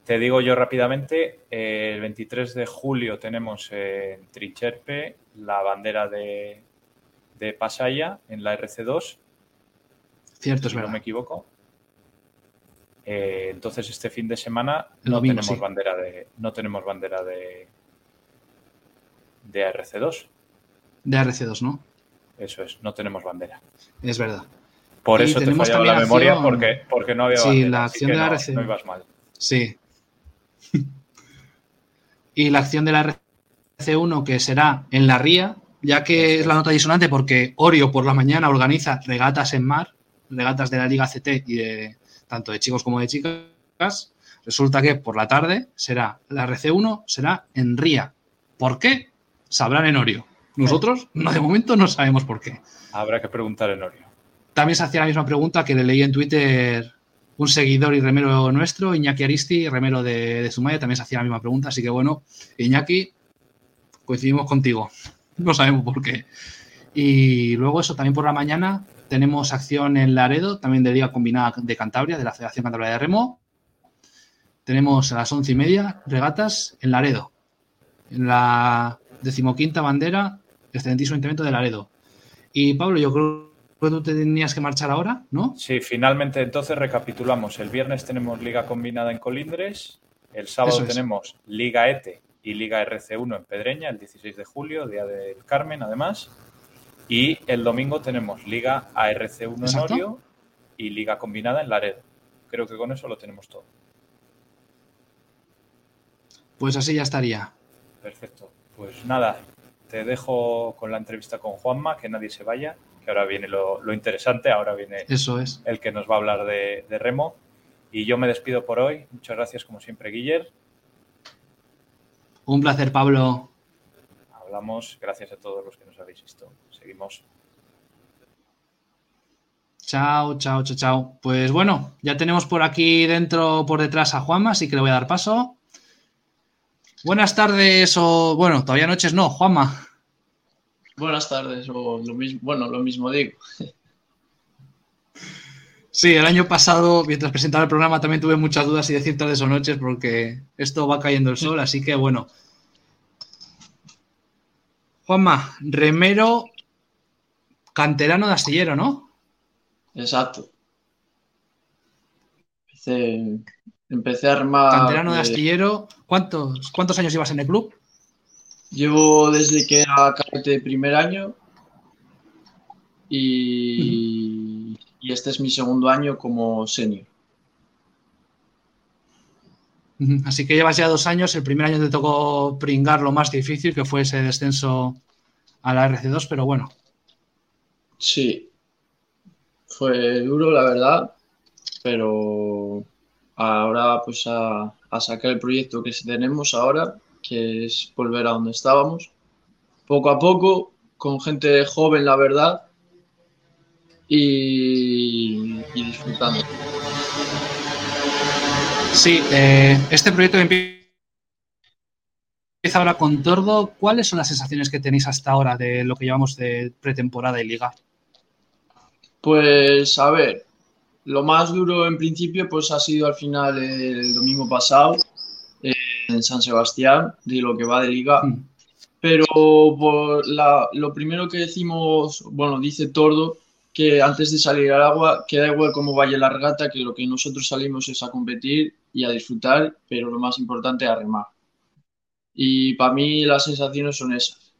Te digo yo rápidamente, el 23 de julio tenemos en Trincherpe la bandera de, de Pasaya en la RC2. Cierto, si es verdad. no me equivoco. Eh, entonces este fin de semana no tenemos bandera de no tenemos bandera de de RC2. De RC2, ¿no? Eso es, no tenemos bandera. Es verdad. Por eso te fallaba la memoria porque, porque no había sí, la acción de la RC... no ibas mal. Sí. y la acción de la RC1 que será en la ría, ya que es la nota disonante porque Orio por la mañana organiza regatas en mar, regatas de la Liga CT y de, tanto de chicos como de chicas, resulta que por la tarde será la RC1, será en RIA. ¿Por qué? Sabrán en Orio. Nosotros, no, de momento, no sabemos por qué. Habrá que preguntar en Orio. También se hacía la misma pregunta que le leí en Twitter un seguidor y remero nuestro, Iñaki Aristi, remero de, de Sumaya, también se hacía la misma pregunta. Así que bueno, Iñaki, coincidimos contigo. No sabemos por qué. Y luego eso, también por la mañana, tenemos acción en Laredo, también de Liga Combinada de Cantabria, de la Federación Cantabria de Remo. Tenemos a las once y media regatas en Laredo. En la decimoquinta bandera, excelentísimo Ayuntamiento de Laredo. Y Pablo, yo creo que tú tenías que marchar ahora, ¿no? Sí, finalmente entonces recapitulamos. El viernes tenemos Liga Combinada en Colindres, el sábado tenemos Liga ETE y Liga RC1 en Pedreña, el 16 de julio, Día del Carmen, además. Y el domingo tenemos Liga ARC1 en Orio y Liga Combinada en Laredo. Creo que con eso lo tenemos todo. Pues así ya estaría. Perfecto. Pues nada, te dejo con la entrevista con Juanma, que nadie se vaya, que ahora viene lo, interesante, ahora viene Eso es. el que nos va a hablar de, de, remo. Y yo me despido por hoy. Muchas gracias, como siempre, Guiller. Un placer, Pablo. Hablamos. Gracias a todos los que nos habéis visto. Seguimos. Chao, chao, chao, chao. Pues bueno, ya tenemos por aquí dentro, por detrás a Juanma, así que le voy a dar paso. Buenas tardes o, bueno, todavía noches no, Juanma. Buenas tardes o lo mismo, bueno, lo mismo digo. Sí, el año pasado, mientras presentaba el programa, también tuve muchas dudas y decir tardes o noches porque esto va cayendo el sol, así que bueno. Juanma, remero canterano de astillero, ¿no? Exacto. Empecé a armar. Canterano de astillero. ¿Cuántos, ¿Cuántos años llevas en el club? Llevo desde que era cadete de primer año. Y, y este es mi segundo año como senior. Así que llevas ya dos años. El primer año te tocó pringar lo más difícil, que fue ese descenso a la RC2, pero bueno. Sí. Fue duro, la verdad. Pero ahora pues a, sacar el proyecto que tenemos ahora, que es volver a donde estábamos, poco a poco, con gente joven, la verdad, y, disfrutando. Sí, eh, este proyecto empieza ahora con Tordo. ¿Cuáles son las sensaciones que tenéis hasta ahora de lo que llevamos de pretemporada y liga? Pues a ver, lo más duro en principio pues ha sido al final el domingo pasado en San Sebastián, de lo que va de liga. Hmm. Pero por lo primero que decimos, bueno, dice Tordo, que antes de salir al agua, que da igual cómo vaya la regata, que lo que nosotros salimos es a competir y a disfrutar, pero lo más importante es a remar. Y para mí las sensaciones son esas,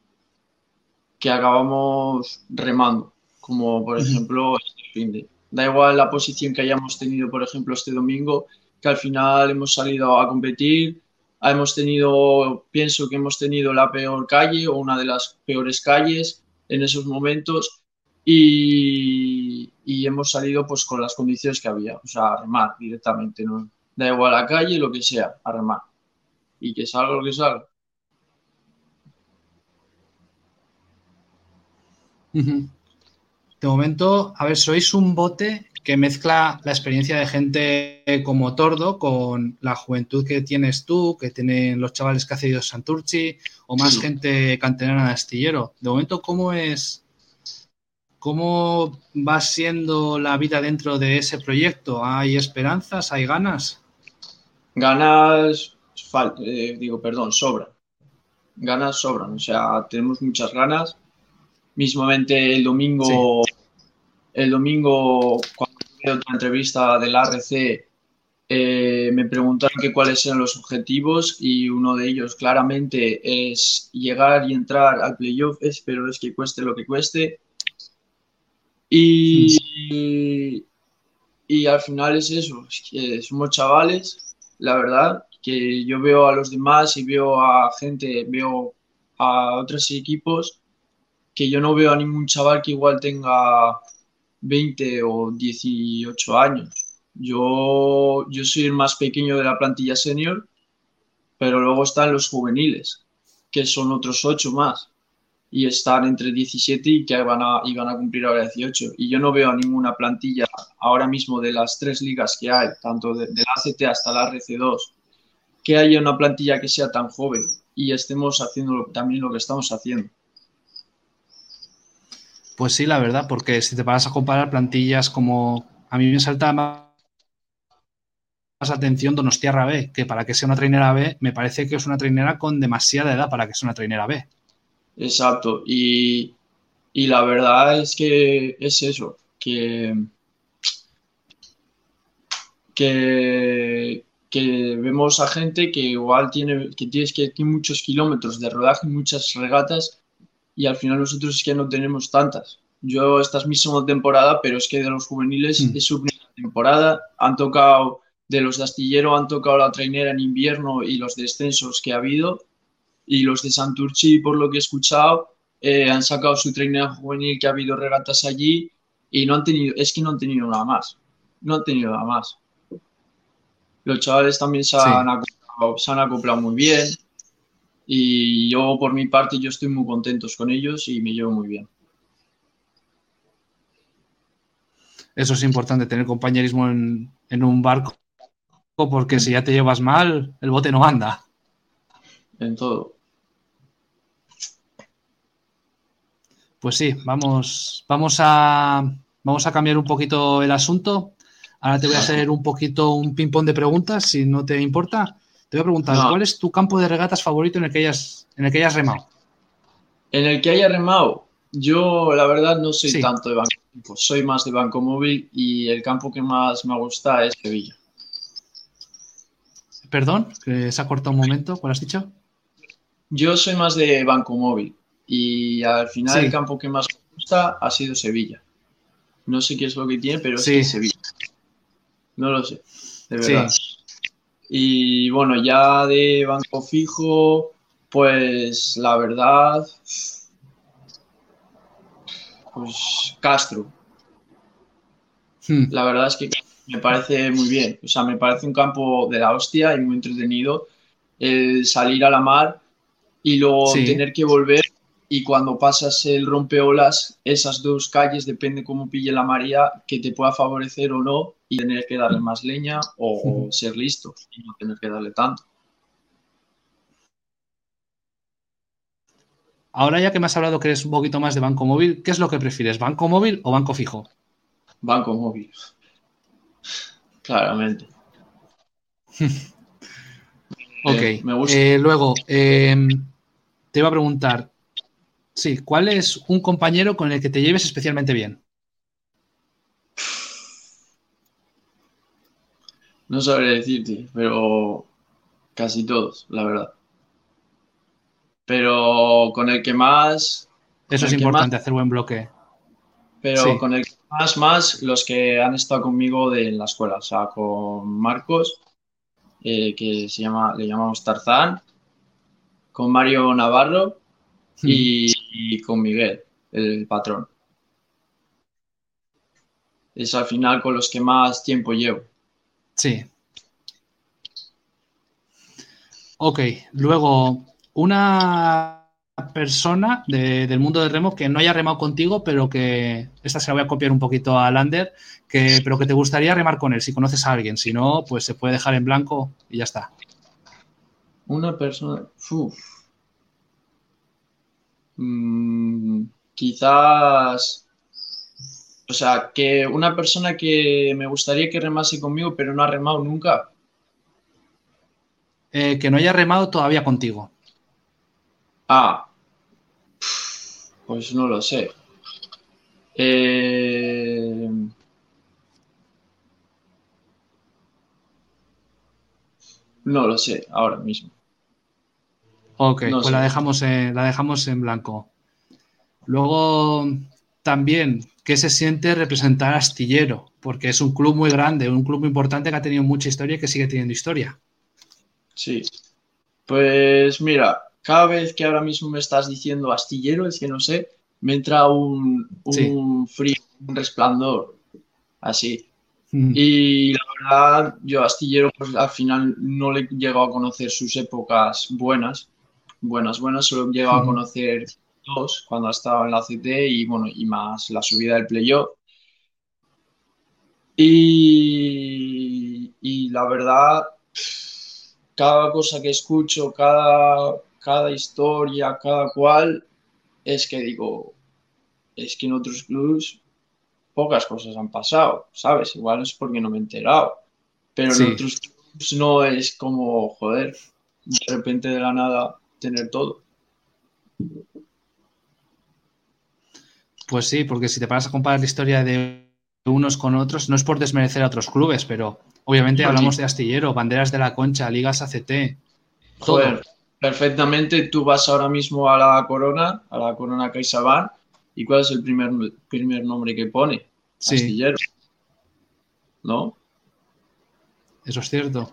que acabamos remando, como por ejemplo este fin de Da igual la posición que hayamos tenido, por ejemplo, este domingo, que al final hemos salido a competir, hemos tenido, pienso que hemos tenido la peor calle o una de las peores calles en esos momentos y, hemos salido pues con las condiciones que había, o sea, a remar directamente, ¿no? Da igual la calle, lo que sea, a remar. Y que salga lo que salga. De momento, a ver, sois un bote que mezcla la experiencia de gente como Tordo con la juventud que tienes tú, que tienen los chavales que ha cedido Santurci, o más gente canterana de astillero. De momento, ¿cómo es? ¿Cómo va siendo la vida dentro de ese proyecto? ¿Hay esperanzas? ¿Hay ganas? Ganas, eh, digo, perdón, sobran. Ganas sobran, o sea, tenemos muchas ganas mismamente el domingo, el domingo cuando tuve otra entrevista del ARC, eh, me preguntaron que cuáles eran los objetivos y uno de ellos claramente es llegar y entrar al playoff, pero es que cueste lo que cueste. Y, y al final es eso, somos chavales, la verdad, que yo veo a los demás y veo a gente, veo a otros equipos que yo no veo a ningún chaval que igual tenga 20 o 18 años. Yo, yo soy el más pequeño de la plantilla senior, pero luego están los juveniles, que son otros 8 más, y están entre 17 y que van a, van a cumplir ahora 18. Y yo no veo ninguna plantilla ahora mismo de las tres ligas que hay, tanto de, de la ACT hasta la RC2, que haya una plantilla que sea tan joven y estemos haciendo también lo que estamos haciendo. Pues sí, la verdad, porque si te paras a comparar plantillas como a mí me salta más, atención Donostiarra B, que para que sea una trainera B, me parece que es una trainera con demasiada edad para que sea una trainera B. Exacto. Y, y la verdad es que es eso, que, que, que vemos a gente que igual tiene, que tienes que tiene muchos kilómetros de rodaje, muchas regatas, y al final nosotros es que no tenemos tantas. Yo esta es mi segunda temporada, pero es que de los juveniles mm. es su primera temporada. Han tocado, de los de Astillero han tocado la trainera en invierno y los descensos que ha habido. Y los de Santurchi, por lo que he escuchado, eh, han sacado su trainera juvenil que ha habido regatas allí y no han tenido, es que no han tenido nada más. No han tenido nada más. Los chavales también se han, acoplado, se han acoplado muy bien y yo por mi parte yo estoy muy contentos con ellos y me llevo muy bien. Eso es importante, tener compañerismo en, un barco, porque si ya te llevas mal, el bote no anda. En todo. Pues sí, vamos, vamos a, vamos a cambiar un poquito el asunto. Ahora te voy a hacer un poquito un ping-pong de preguntas, si no te importa. Te voy a preguntar, ¿cuál es tu campo de regatas favorito en el que hayas, en el que hayas remado? En el que haya remado, yo la verdad no soy tanto de banco, soy más de banco móvil y el campo que más me gusta es Sevilla. Perdón, que se ha cortado un momento, ¿cuál has dicho? Yo soy más de banco móvil y al final el campo que más me gusta ha sido Sevilla. No sé qué es lo que tiene, pero sí. es Sevilla. No lo sé, de verdad. Y bueno, ya de banco fijo, pues la verdad, pues Castro. Hmm. La verdad es que me parece muy bien. O sea, me parece un campo de la hostia y muy entretenido. El salir a la mar y luego tener que volver y cuando pasas el rompeolas, esas dos calles, depende cómo pille la María, que te pueda favorecer o no y tener que darle más leña o ser listo y no tener que darle tanto. Ahora ya que me has hablado que eres un poquito más de banco móvil, ¿qué es lo que prefieres? ¿Banco móvil o banco fijo? Banco móvil. Claramente. ok. Eh, me gusta. Eh, luego, em, te iba a preguntar, sí, ¿cuál es un compañero con el que te lleves especialmente bien? No sabré decirte, pero casi todos, la verdad pero con el que más... Eso es importante, hacer buen bloque. Pero con el que más, más, los que han estado conmigo de, en la escuela, o sea, con Marcos, eh, que se llama, le llamamos Tarzán, con Mario Navarro y, y con Miguel, el patrón. Es al final con los que más tiempo llevo. Sí. Ok, luego una persona del mundo del remo que no haya remado contigo, pero que esta se la voy a copiar un poquito a Lander, que, pero que te gustaría remar con él, si conoces a alguien. Si no, pues se puede dejar en blanco y ya está. Una persona. Mm, quizás. O sea, que una persona que me gustaría que remase conmigo, pero no ha remado nunca. Eh, que no haya remado todavía contigo. Ah, pues no lo sé. Eh, no lo sé ahora mismo. Ok, pues la dejamos, en, la dejamos en blanco. Luego, también, ¿qué se siente representar a Astillero? Porque es un club muy grande, un club muy importante que ha tenido mucha historia y que sigue teniendo historia. Sí. Pues mira, cada vez que ahora mismo me estás diciendo astillero, es que no sé, me entra un, frío, un resplandor, así. Mm. Y la verdad, yo astillero, pues al final no le he llegado a conocer sus épocas buenas, buenas, buenas, solo he llegado a conocer dos cuando estaba en la CT y bueno, y más la subida del playoff. Y, y la verdad, cada cosa que escucho, cada cada historia, cada cual, es que digo, es que en otros clubs pocas cosas han pasado, ¿sabes? Igual es porque no me he enterado. Pero en otros clubs no es como, joder, de repente de la nada tener todo. Pues sí, porque si te paras a comparar la historia de unos con otros, no es por desmerecer a otros clubes, pero obviamente hablamos de Astillero, Banderas de la Concha, Ligas ACT. Joder, perfectamente tú vas ahora mismo a la Corona, a la Corona CaixaBank, ¿y cuál es el primer, primer nombre que pone? Astillero. ¿No? Eso es cierto.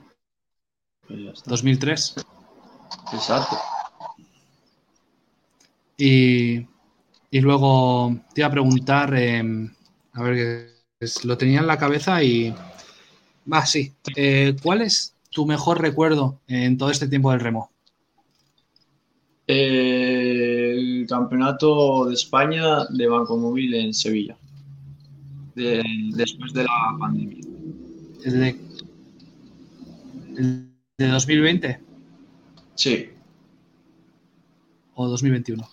2003. Exacto. Y, luego te iba a preguntar, em, a ver, lo tenía en la cabeza y... Va, sí. Eh, ¿Cuál es tu mejor recuerdo en todo este tiempo del remo? el campeonato de España de Banco Móvil en Sevilla, después de la pandemia. ¿El de, el de 2020? Sí. ¿O 2021?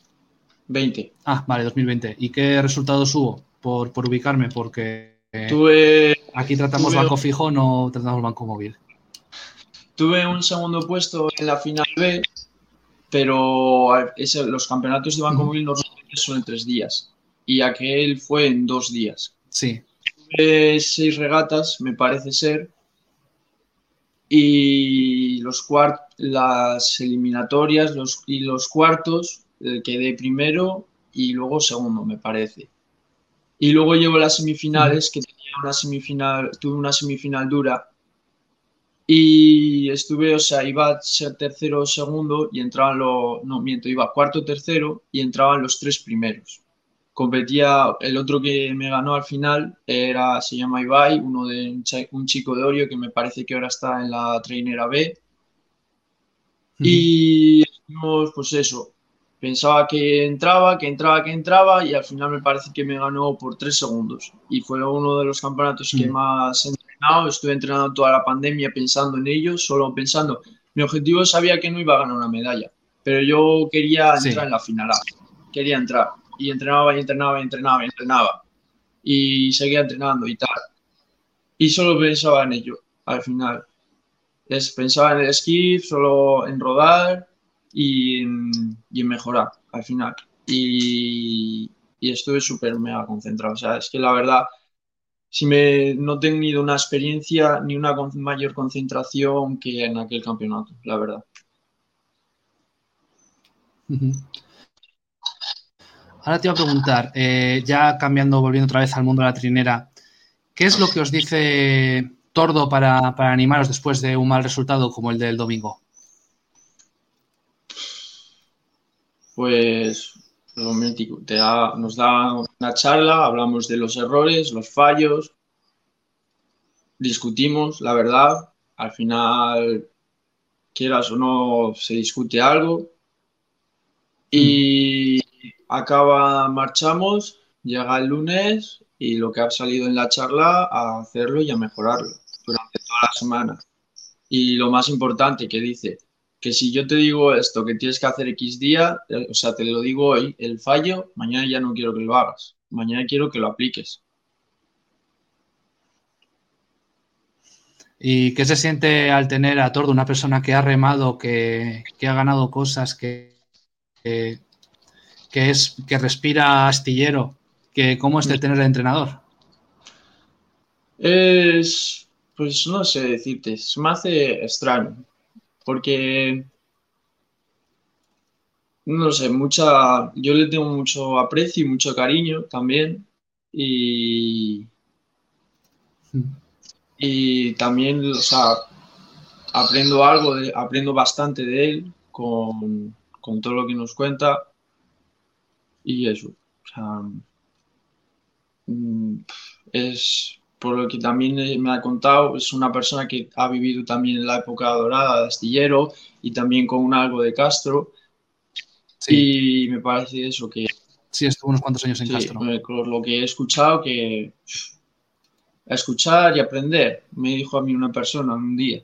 20. Ah, vale, 2020. ¿Y qué resultados hubo? Por, ubicarme, porque tuve, aquí tratamos banco fijo, no tratamos banco móvil. Tuve un segundo puesto en la final B, pero los campeonatos de banco móvil normalmente son en tres días y aquel fue en dos días. Sí. Tuve seis regatas, me parece ser, y los cuart las eliminatorias los, y los cuartos eh, quedé primero y luego segundo, me parece. Y luego llevo las semifinales, que tenía una semifinal, tuve una semifinal dura. Y estuve, o sea, iba a ser tercero o segundo y entraban los, no miento, iba cuarto tercero y entraban los tres primeros competía, el otro que me ganó al final era, se llama Ibai, uno de un chico de Orio que me parece que ahora está en la trainera B. Y pues eso, pensaba que entraba, que entraba, que entraba y al final me parece que me ganó por tres segundos. Y fue uno de los campeonatos que más he entrenado, estuve entrenando toda la pandemia pensando en ello, solo pensando, mi objetivo sabía que no iba a ganar una medalla, pero yo quería entrar en la final, quería entrar y entrenaba y entrenaba y entrenaba y entrenaba. Y seguía entrenando y tal. Y solo pensaba en ello al final. Es, pensaba en el esquí, solo en rodar y en, mejorar al final. Y, estuve súper mega concentrado. O sea, es que la verdad, si me no he tenido una experiencia ni una mayor concentración que en aquel campeonato, la verdad. Ahora te iba a preguntar, eh, ya cambiando, volviendo otra vez al mundo de la trinera, ¿qué es lo que os dice Tordo para, animaros después de un mal resultado como el del domingo? Pues te nos da una charla, hablamos de los errores, los fallos, discutimos, la verdad, al final, quieras o no, se discute algo. Y acaba, marchamos, llega el lunes y lo que ha salido en la charla a hacerlo y a mejorarlo durante toda la semana. Y lo más importante que dice, que si yo te digo esto, que tienes que hacer X día, eh, o sea, te lo digo hoy, el fallo, mañana ya no quiero que lo hagas, mañana quiero que lo apliques. ¿Y qué se siente al tener a Tordo, una persona que ha remado, que, ha ganado cosas, que, que es que respira astillero, que cómo es de tener el entrenador. Es, pues no sé decirte, se me hace extraño, porque no sé, mucha, yo le tengo mucho aprecio y mucho cariño también y y también, o sea, aprendo algo, aprendo bastante de él con, con todo lo que nos cuenta y eso. O sea, mm, es por lo que también me ha contado, es una persona que ha vivido también en la época dorada de Astillero y también con algo de Castro. Y me parece eso que... Sí, estuvo unos cuantos años en Castro. Con lo que he escuchado, que escuchar y aprender, me dijo a mí una persona un día.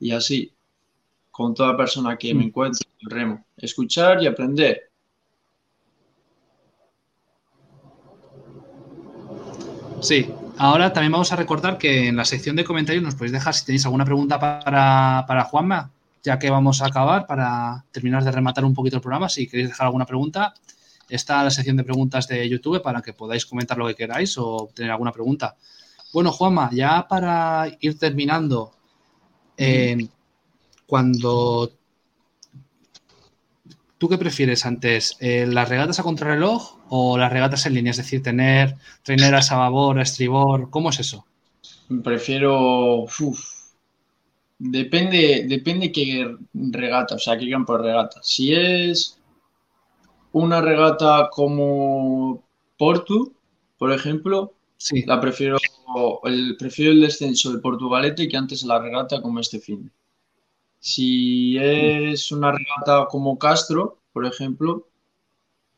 Y así, con toda persona que me mm. encuentre en el remo. Escuchar y aprender. Sí, ahora también vamos a recordar que en la sección de comentarios nos podéis dejar si tenéis alguna pregunta para, para Juanma, ya que vamos a acabar para terminar de rematar un poquito el programa. Si queréis dejar alguna pregunta, está la sección de preguntas de YouTube para que podáis comentar lo que queráis o tener alguna pregunta. Bueno, Juanma, ya para ir terminando, eh, cuando ¿Tú qué prefieres antes? Eh, ¿Las regatas a contrarreloj o las regatas en línea? Es decir, tener traineras a babor, a estribor. ¿Cómo es eso? Prefiero. Depende, depende qué regata, o sea, qué campo de regata. Si es una regata como Portu, por ejemplo, sí. la prefiero el, prefiero el descenso de Portugalete que antes la regata como este fin. Si es una regata como Castro, por ejemplo,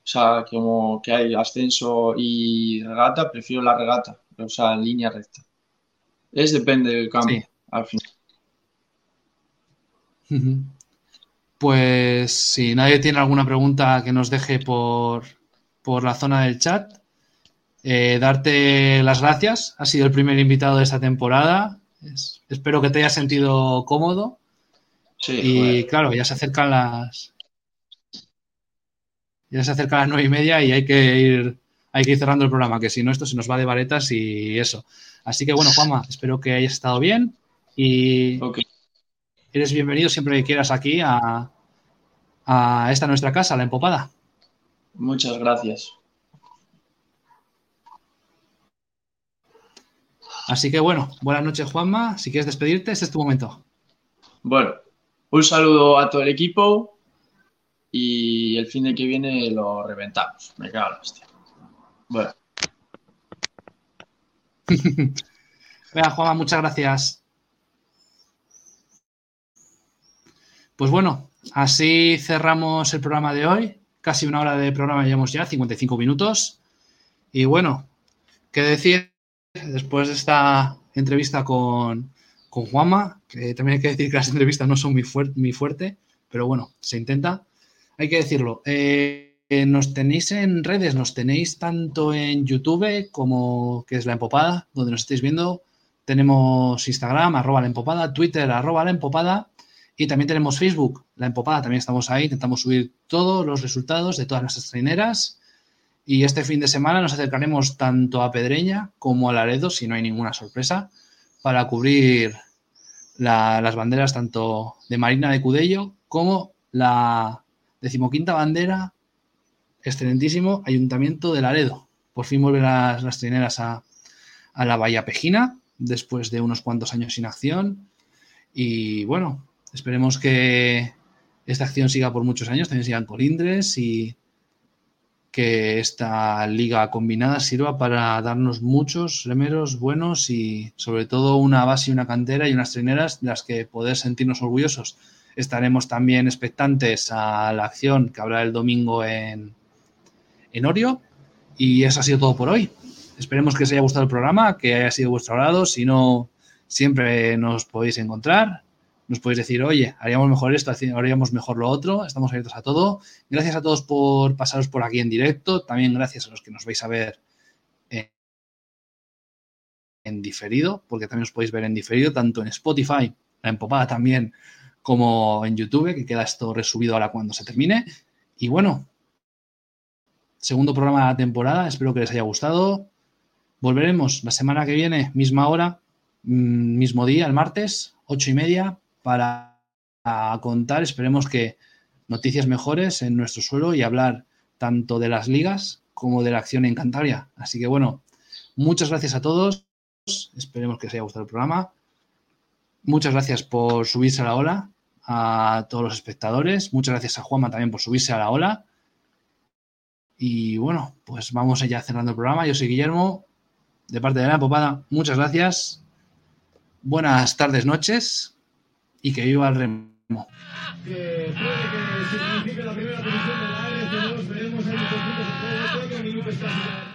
o sea, como que hay ascenso y regata, prefiero la regata, o sea, en línea recta. Es depende del cambio, al final. Pues si nadie tiene alguna pregunta que nos deje por, la zona del chat, eh, darte las gracias. Has sido el primer invitado de esta temporada. espero que te hayas sentido cómodo y claro, ya se acercan las. Ya se acercan las nueve y media y hay que ir, hay que ir cerrando el programa, que si no, esto se nos va de varetas y eso. Así que bueno, Juanma, espero que hayas estado bien y eres bienvenido siempre que quieras aquí a, a esta nuestra casa, la empopada. Muchas gracias. Así que bueno, buenas noches, Juanma. Si quieres despedirte, este es tu momento. Bueno, un saludo a todo el equipo y el fin de que viene lo reventamos. Me cago en la hostia. Bueno. Venga, Juanma, muchas gracias. Pues bueno, así cerramos el programa de hoy. Casi una hora de programa llevamos ya, 55 minutos. Y bueno, ¿qué decir después de esta entrevista con, con Juanma, que también hay que decir que las entrevistas no son muy, fuerte, pero bueno, se intenta. Hay que decirlo. Eh, nos tenéis en redes, nos tenéis tanto en YouTube como que es La Empopada, donde nos estáis viendo. Tenemos Instagram, arroba La Empopada, Twitter, arroba La Empopada. Y también tenemos Facebook, La Empopada, también estamos ahí. Intentamos subir todos los resultados de todas nuestras traineras. Y este fin de semana nos acercaremos tanto a Pedreña como a Laredo, si no hay ninguna sorpresa, para cubrir las banderas tanto de Marina de Cudello como la decimoquinta bandera, excelentísimo Ayuntamiento de Laredo. Por fin vuelven las, las trineras a, la Bahía Pejina después de unos cuantos años sin acción. Y bueno, esperemos que esta acción siga por muchos años, también sigan colindres y que esta liga combinada sirva para darnos muchos remeros buenos y sobre todo una base y una cantera y unas trineras de las que poder sentirnos orgullosos. Estaremos también expectantes a la acción que habrá el domingo en, en Orio y eso ha sido todo por hoy. Esperemos que os haya gustado el programa, que haya sido vuestro agrado. Si no, siempre nos podéis encontrar nos podéis decir, oye, haríamos mejor esto, haríamos mejor lo otro, estamos abiertos a todo. Gracias a todos por pasaros por aquí en directo, también gracias a los que nos vais a ver en, diferido, porque también os podéis ver en diferido, tanto en Spotify, la empopada también, como en YouTube, que queda esto resubido ahora cuando se termine. Y bueno, segundo programa de la temporada, espero que les haya gustado. Volveremos la semana que viene, misma hora, mm, mismo día, el martes, ocho y media, para contar, esperemos que noticias mejores en nuestro suelo y hablar tanto de las ligas como de la acción en Cantabria. Así que bueno, muchas gracias a todos. Esperemos que os haya gustado el programa. Muchas gracias por subirse a la ola a todos los espectadores. Muchas gracias a Juanma también por subirse a la ola. Y bueno, pues vamos allá cerrando el programa. Yo soy Guillermo, de parte de la Popada. Muchas gracias. Buenas tardes, noches y que viva el remo. Que puede que signifique la primera posición de la ARC2, veremos ahí un poquito, se puede, que